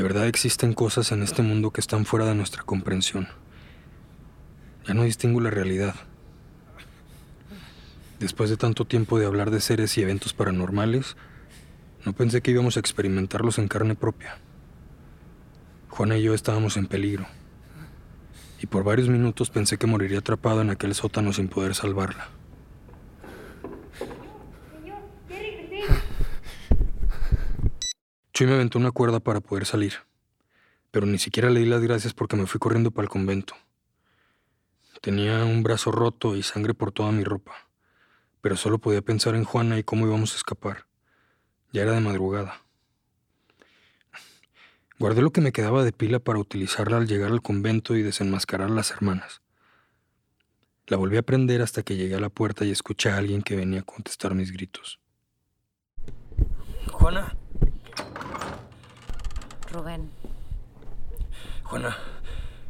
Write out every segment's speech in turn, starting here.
De verdad existen cosas en este mundo que están fuera de nuestra comprensión. Ya no distingo la realidad. Después de tanto tiempo de hablar de seres y eventos paranormales, no pensé que íbamos a experimentarlos en carne propia. Juana y yo estábamos en peligro. Y por varios minutos pensé que moriría atrapado en aquel sótano sin poder salvarla. Chuy me aventó una cuerda para poder salir, pero ni siquiera le di las gracias porque me fui corriendo para el convento. Tenía un brazo roto y sangre por toda mi ropa, pero solo podía pensar en Juana y cómo íbamos a escapar. Ya era de madrugada. Guardé lo que me quedaba de pila para utilizarla al llegar al convento y desenmascarar a las hermanas. La volví a prender hasta que llegué a la puerta y escuché a alguien que venía a contestar mis gritos. Juana. Rubén. Juana.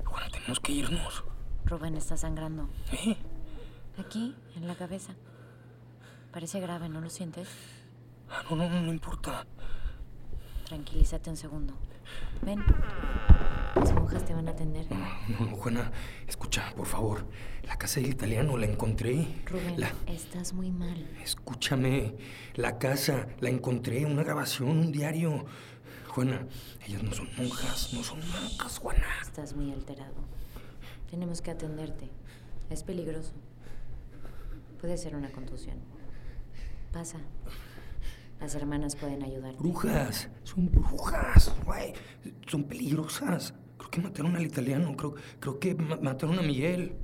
Juana, tenemos que irnos. Rubén está sangrando. ¿Eh? Aquí, en la cabeza. Parece grave, ¿no lo sientes? Ah, no, no, no importa. Tranquilízate un segundo. Ven. Las monjas te van a atender. No, no, Juana, escucha, por favor. La casa del italiano la encontré. Rubén, estás muy mal. Escúchame. La casa la encontré, una grabación, un diario. Juana, ellas no son monjas, no son monjas, Juana. Estás muy alterado. Tenemos que atenderte. Es peligroso. Puede ser una contusión. Pasa. Las hermanas pueden ayudarte. Brujas, son brujas, güey. Son peligrosas. Creo que mataron al italiano, creo, creo que mataron a Miguel.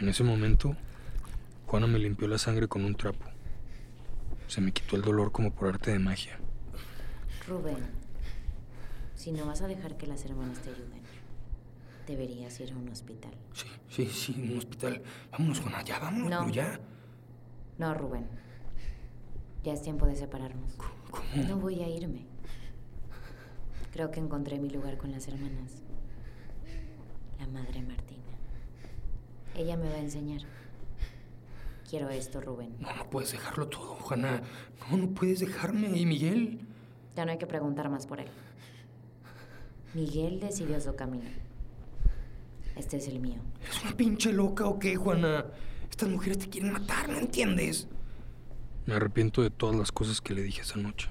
En ese momento, Juana me limpió la sangre con un trapo. Se me quitó el dolor como por arte de magia. Rubén, si no vas a dejar que las hermanas te ayuden, deberías ir a un hospital. Sí, sí, sí, un hospital. Vámonos, Juana, ya, vámonos, no. ya. No, Rubén. Ya es tiempo de separarnos. ¿Cómo? No voy a irme. Creo que encontré mi lugar con las hermanas. La madre Martina. Ella me va a enseñar. Quiero esto, Rubén. No, no puedes dejarlo todo, Juana. No, no puedes dejarme. ¿Y Miguel? Ya no hay que preguntar más por él. Miguel decidió su camino. Este es el mío. ¿Es una pinche loca o qué, Juana? Estas mujeres te quieren matar, ¿no entiendes? Me arrepiento de todas las cosas que le dije esa noche.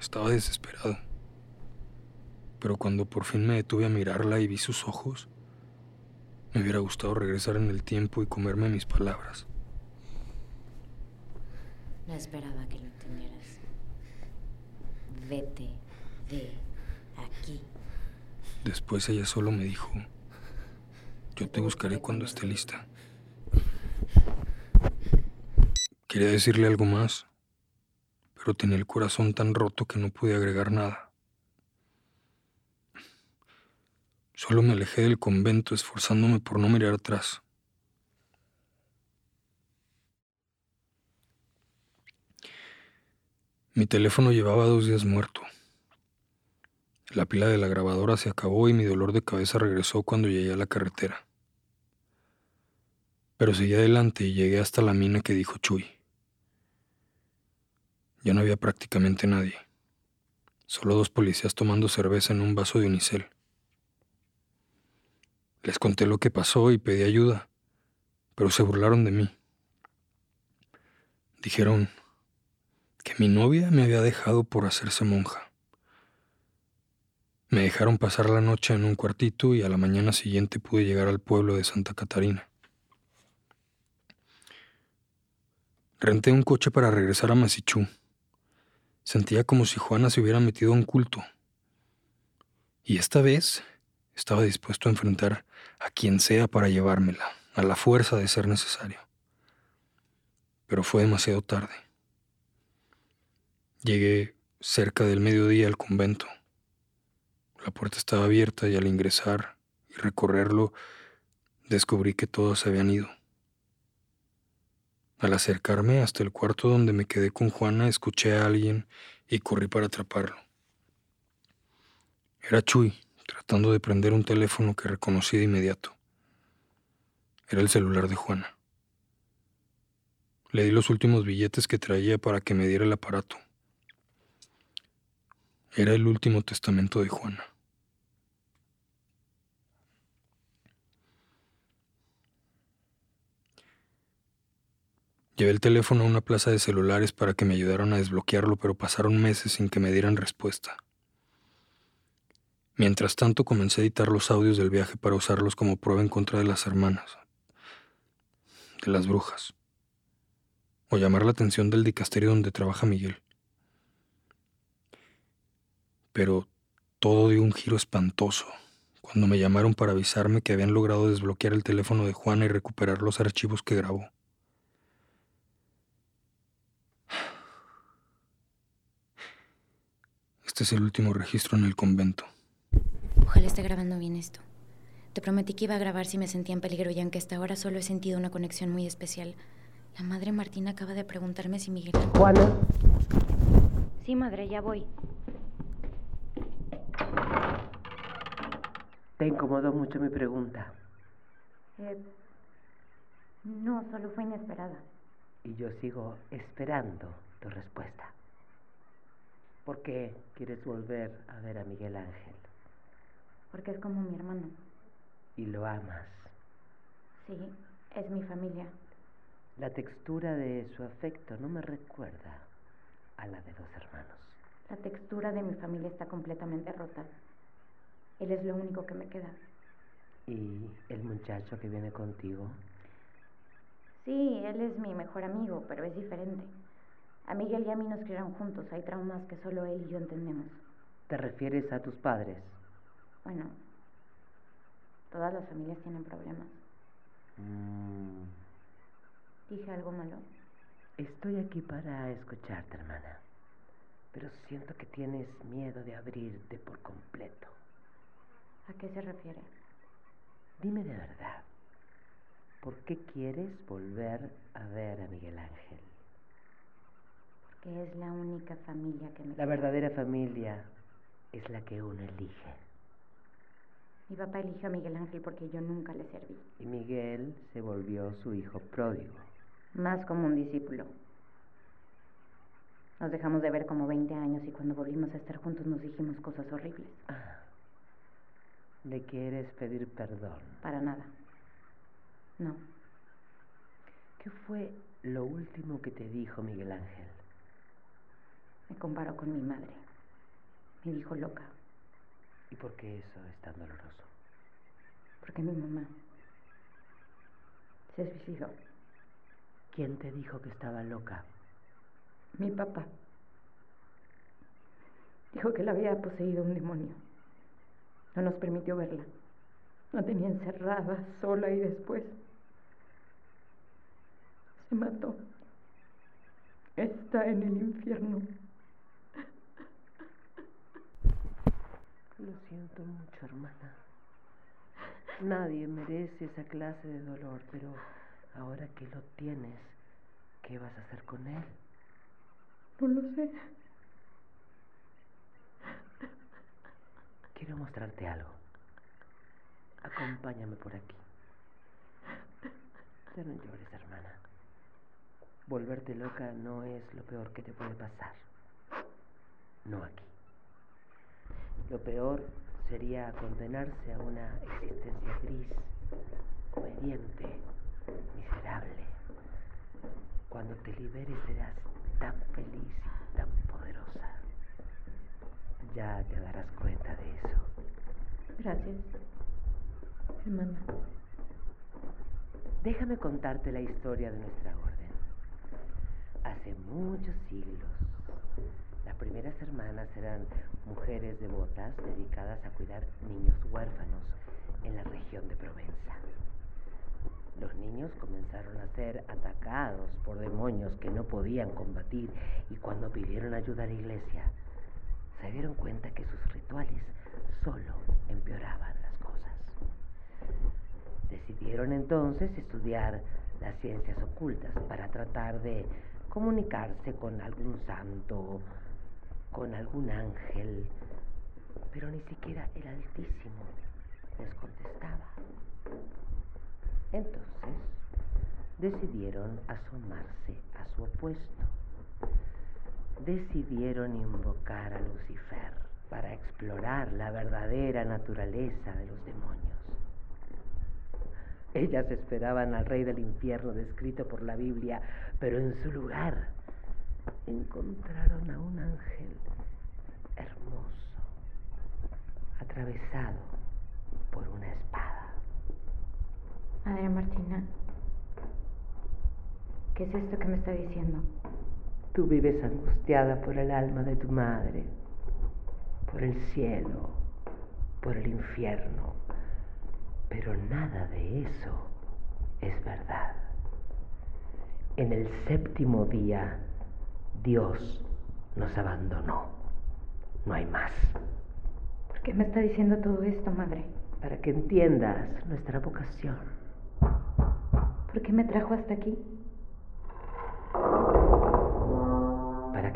Estaba desesperado. Pero cuando por fin me detuve a mirarla y vi sus ojos, me hubiera gustado regresar en el tiempo y comerme mis palabras. No esperaba que lo entendieras. Vete de aquí. Después ella solo me dijo, yo te buscaré cuando esté lista. Quería decirle algo más, pero tenía el corazón tan roto que no pude agregar nada. Solo me alejé del convento esforzándome por no mirar atrás. Mi teléfono llevaba dos días muerto. La pila de la grabadora se acabó y mi dolor de cabeza regresó cuando llegué a la carretera. Pero seguí adelante y llegué hasta la mina que dijo Chuy. Ya no había prácticamente nadie. Solo dos policías tomando cerveza en un vaso de unicel. Les conté lo que pasó y pedí ayuda, pero se burlaron de mí. Dijeron que mi novia me había dejado por hacerse monja. Me dejaron pasar la noche en un cuartito y a la mañana siguiente pude llegar al pueblo de Santa Catarina. Renté un coche para regresar a Masichú. Sentía como si Juana se hubiera metido a un culto. Y esta vez estaba dispuesto a enfrentar a quien sea para llevármela, a la fuerza de ser necesario. Pero fue demasiado tarde. Llegué cerca del mediodía al convento. La puerta estaba abierta y al ingresar y recorrerlo descubrí que todos habían ido. Al acercarme hasta el cuarto donde me quedé con Juana, escuché a alguien y corrí para atraparlo. Era Chuy, tratando de prender un teléfono que reconocí de inmediato. Era el celular de Juana. Le di los últimos billetes que traía para que me diera el aparato. Era el último testamento de Juana. Llevé el teléfono a una plaza de celulares para que me ayudaran a desbloquearlo, pero pasaron meses sin que me dieran respuesta. Mientras tanto comencé a editar los audios del viaje para usarlos como prueba en contra de las hermanas, de las brujas, o llamar la atención del dicasterio donde trabaja Miguel. Pero todo dio un giro espantoso cuando me llamaron para avisarme que habían logrado desbloquear el teléfono de Juana y recuperar los archivos que grabó. Este es el último registro en el convento. Ojalá esté grabando bien esto. Te prometí que iba a grabar si me sentía en peligro y aunque hasta ahora solo he sentido una conexión muy especial. La madre Martina acaba de preguntarme si Miguel... Juana. Sí, madre, ya voy. ¿Te incomodó mucho mi pregunta? Eh, no, solo fue inesperada. Y yo sigo esperando tu respuesta. ¿Por qué quieres volver a ver a Miguel Ángel? Porque es como mi hermano. ¿Y lo amas? Sí, es mi familia. La textura de su afecto no me recuerda a la de los hermanos. La textura de mi familia está completamente rota. Él es lo único que me queda. ¿Y el muchacho que viene contigo? Sí, él es mi mejor amigo, pero es diferente. A Miguel y a mí nos criaron juntos. Hay traumas que solo él y yo entendemos. ¿Te refieres a tus padres? Bueno, todas las familias tienen problemas. Mm. ¿Dije algo malo? Estoy aquí para escucharte, hermana. Pero siento que tienes miedo de abrirte por completo. ¿A qué se refiere? Dime de verdad. ¿Por qué quieres volver a ver a Miguel Ángel? Porque es la única familia que me... La verdadera familia es la que uno elige. Mi papá eligió a Miguel Ángel porque yo nunca le serví. Y Miguel se volvió su hijo pródigo. Más como un discípulo. Nos dejamos de ver como 20 años y cuando volvimos a estar juntos nos dijimos cosas horribles. Ah, ¿Le quieres pedir perdón? Para nada. No. ¿Qué fue lo último que te dijo Miguel Ángel? Me comparó con mi madre. Me dijo loca. ¿Y por qué eso es tan doloroso? Porque mi mamá se suicidó. ¿Quién te dijo que estaba loca? Mi papá. Dijo que la había poseído un demonio. No nos permitió verla. La tenía encerrada, sola y después se mató. Está en el infierno. Lo siento mucho, hermana. Nadie merece esa clase de dolor, pero ahora que lo tienes, ¿qué vas a hacer con él? No lo sé. Quiero mostrarte algo. Acompáñame por aquí. Ya no llores, hermana. Volverte loca no es lo peor que te puede pasar. No aquí. Lo peor sería condenarse a una existencia gris, obediente, miserable. Cuando te liberes serás tan feliz y tan poderosa. Ya te darás cuenta de eso. Gracias, hermana. Déjame contarte la historia de nuestra orden. Hace muchos siglos, las primeras hermanas eran mujeres devotas dedicadas a cuidar niños huérfanos en la región de Provenza. Los niños comenzaron a ser atacados por demonios que no podían combatir y cuando pidieron ayuda a la iglesia, se dieron cuenta que sus rituales solo empeoraban las cosas. Decidieron entonces estudiar las ciencias ocultas para tratar de comunicarse con algún santo, con algún ángel, pero ni siquiera el Altísimo les contestaba. Entonces decidieron asomarse a su opuesto. Decidieron invocar a Lucifer para explorar la verdadera naturaleza de los demonios. Ellas esperaban al rey del infierno descrito por la Biblia, pero en su lugar encontraron a un ángel hermoso, atravesado por una espada. Madre Martina, ¿qué es esto que me está diciendo? Tú vives angustiada por el alma de tu madre, por el cielo, por el infierno, pero nada de eso es verdad. En el séptimo día, Dios nos abandonó. No hay más. ¿Por qué me está diciendo todo esto, madre? Para que entiendas nuestra vocación. ¿Por qué me trajo hasta aquí?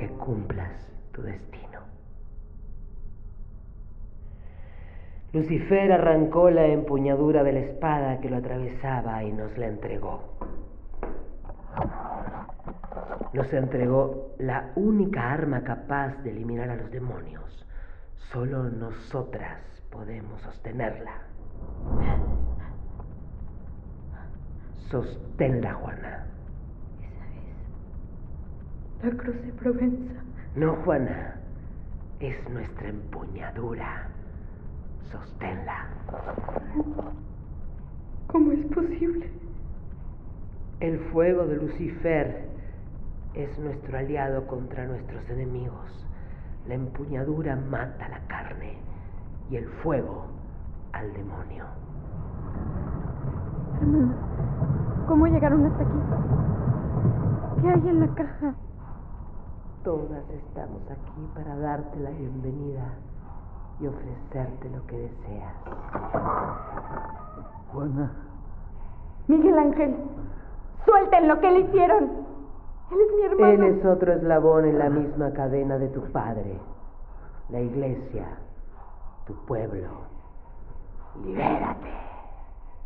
Que cumplas tu destino. Lucifer arrancó la empuñadura de la espada que lo atravesaba y nos la entregó. Nos entregó la única arma capaz de eliminar a los demonios. Solo nosotras podemos sostenerla. Sosténla, Juana. La cruz de Provenza. No, Juana. Es nuestra empuñadura. Sosténla. ¿Cómo es posible? El fuego de Lucifer es nuestro aliado contra nuestros enemigos. La empuñadura mata la carne y el fuego al demonio. Hermanas, ¿cómo llegaron hasta aquí? ¿Qué hay en la caja? Todas estamos aquí para darte la bienvenida y ofrecerte lo que deseas. Juana. Miguel Ángel, suelten lo que le hicieron. Él es mi hermano. Él es otro eslabón en la misma cadena de tu padre, la iglesia, tu pueblo. Libérate.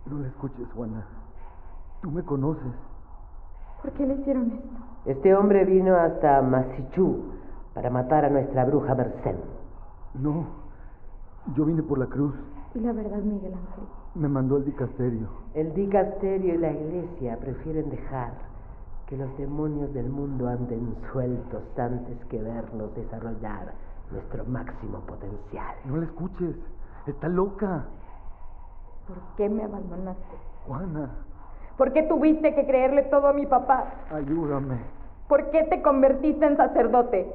No le escuches, Juana. Tú me conoces. ¿Por qué le hicieron esto? Este hombre vino hasta Masichú para matar a nuestra bruja Merced. No, yo vine por la cruz. Y la verdad, Miguel Ángel. Me mandó el dicasterio. El dicasterio y la iglesia prefieren dejar que los demonios del mundo anden sueltos antes que vernos desarrollar nuestro máximo potencial. No le escuches. Está loca. ¿Por qué me abandonaste? Juana. ¿Por qué tuviste que creerle todo a mi papá? Ayúdame. ¿Por qué te convertiste en sacerdote?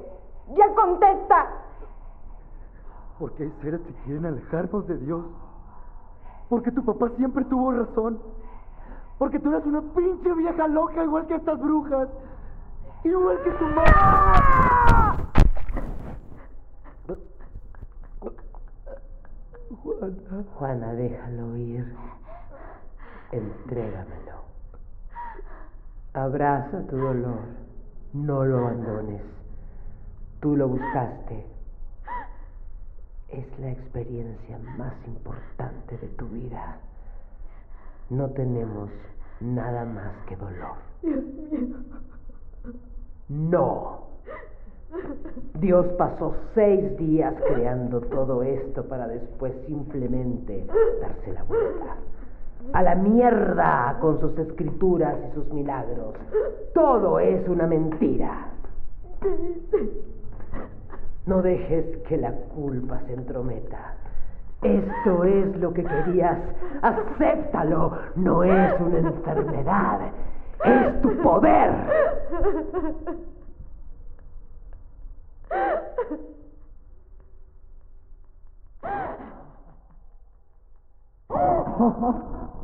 ¡Ya contesta! Porque hay seres que quieren alejarnos de Dios. Porque tu papá siempre tuvo razón. Porque tú eres una pinche vieja loca igual que estas brujas. Igual que tu mamá. Juana. Juana, déjalo ir. Entrégamelo. Abraza tu dolor. No lo abandones. Tú lo buscaste. Es la experiencia más importante de tu vida. No tenemos nada más que dolor. Dios mío. No. Dios pasó seis días creando todo esto para después simplemente darse la vuelta. A la mierda con sus escrituras y sus milagros. Todo es una mentira. No dejes que la culpa se entrometa. Esto es lo que querías. Acéptalo. No es una enfermedad. Es tu poder.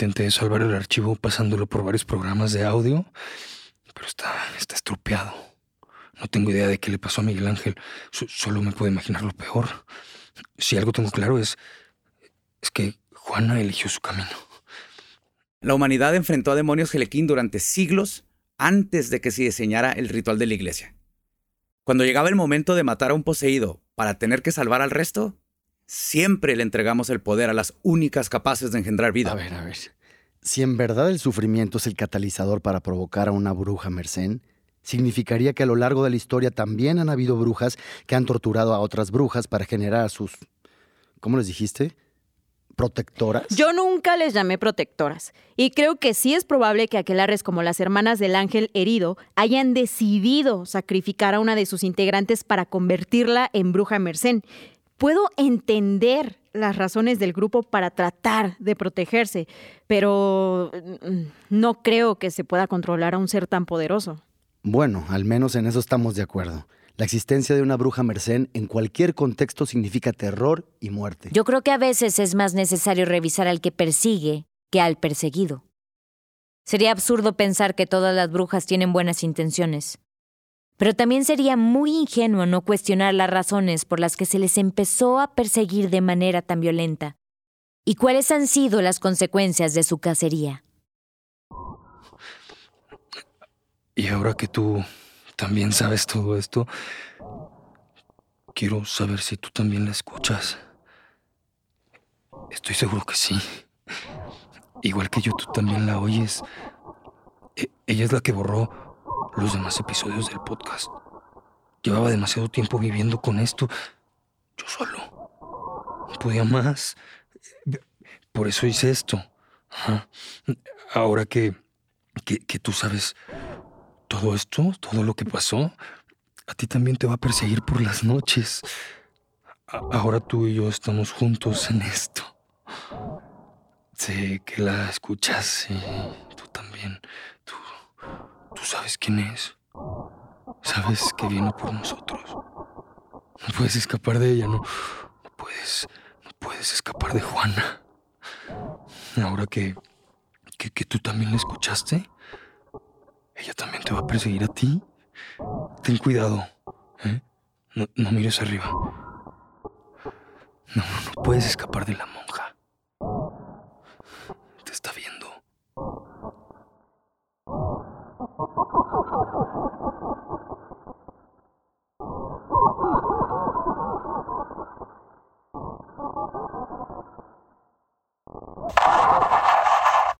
Intenté salvar el archivo pasándolo por varios programas de audio, pero está, está estropeado. No tengo idea de qué le pasó a Miguel Ángel. solo me puedo imaginar lo peor. Si algo tengo claro es. es que Juana eligió su camino. La humanidad enfrentó a demonios Gelequín durante siglos antes de que se diseñara el ritual de la iglesia. Cuando llegaba el momento de matar a un poseído para tener que salvar al resto, siempre le entregamos el poder a las únicas capaces de engendrar vida. A ver, a ver. Si en verdad el sufrimiento es el catalizador para provocar a una bruja mercén, significaría que a lo largo de la historia también han habido brujas que han torturado a otras brujas para generar a sus... ¿Cómo les dijiste? protectoras? Yo nunca les llamé protectoras. Y creo que sí es probable que aquelares como las hermanas del ángel herido hayan decidido sacrificar a una de sus integrantes para convertirla en bruja mercén. Puedo entender las razones del grupo para tratar de protegerse, pero mm, no creo que se pueda controlar a un ser tan poderoso. Bueno, al menos en eso estamos de acuerdo. La existencia de una bruja mercén en cualquier contexto significa terror y muerte. Yo creo que a veces es más necesario revisar al que persigue que al perseguido. Sería absurdo pensar que todas las brujas tienen buenas intenciones. Pero también sería muy ingenuo no cuestionar las razones por las que se les empezó a perseguir de manera tan violenta y cuáles han sido las consecuencias de su cacería. Y ahora que tú también sabes todo esto, quiero saber si tú también la escuchas. Estoy seguro que sí. Igual que yo, tú también la oyes. E, ella es la que borró los demás episodios del podcast. Llevaba demasiado tiempo viviendo con esto. Yo solo. No podía más. Por eso hice esto. Ahora que, que, que tú sabes todo esto, todo lo que pasó, a ti también te va a perseguir por las noches. ahora tú y yo estamos juntos en esto. Sé que la escuchas y tú también. Tú, sabes quién es. Sabes que viene por nosotros. No puedes escapar de ella, no. No puedes. No puedes escapar de Juana. Ahora que, que, que tú también la escuchaste, ella también te va a perseguir a ti. Ten cuidado. ¿eh? No, mires arriba. No, no puedes escapar de la monja.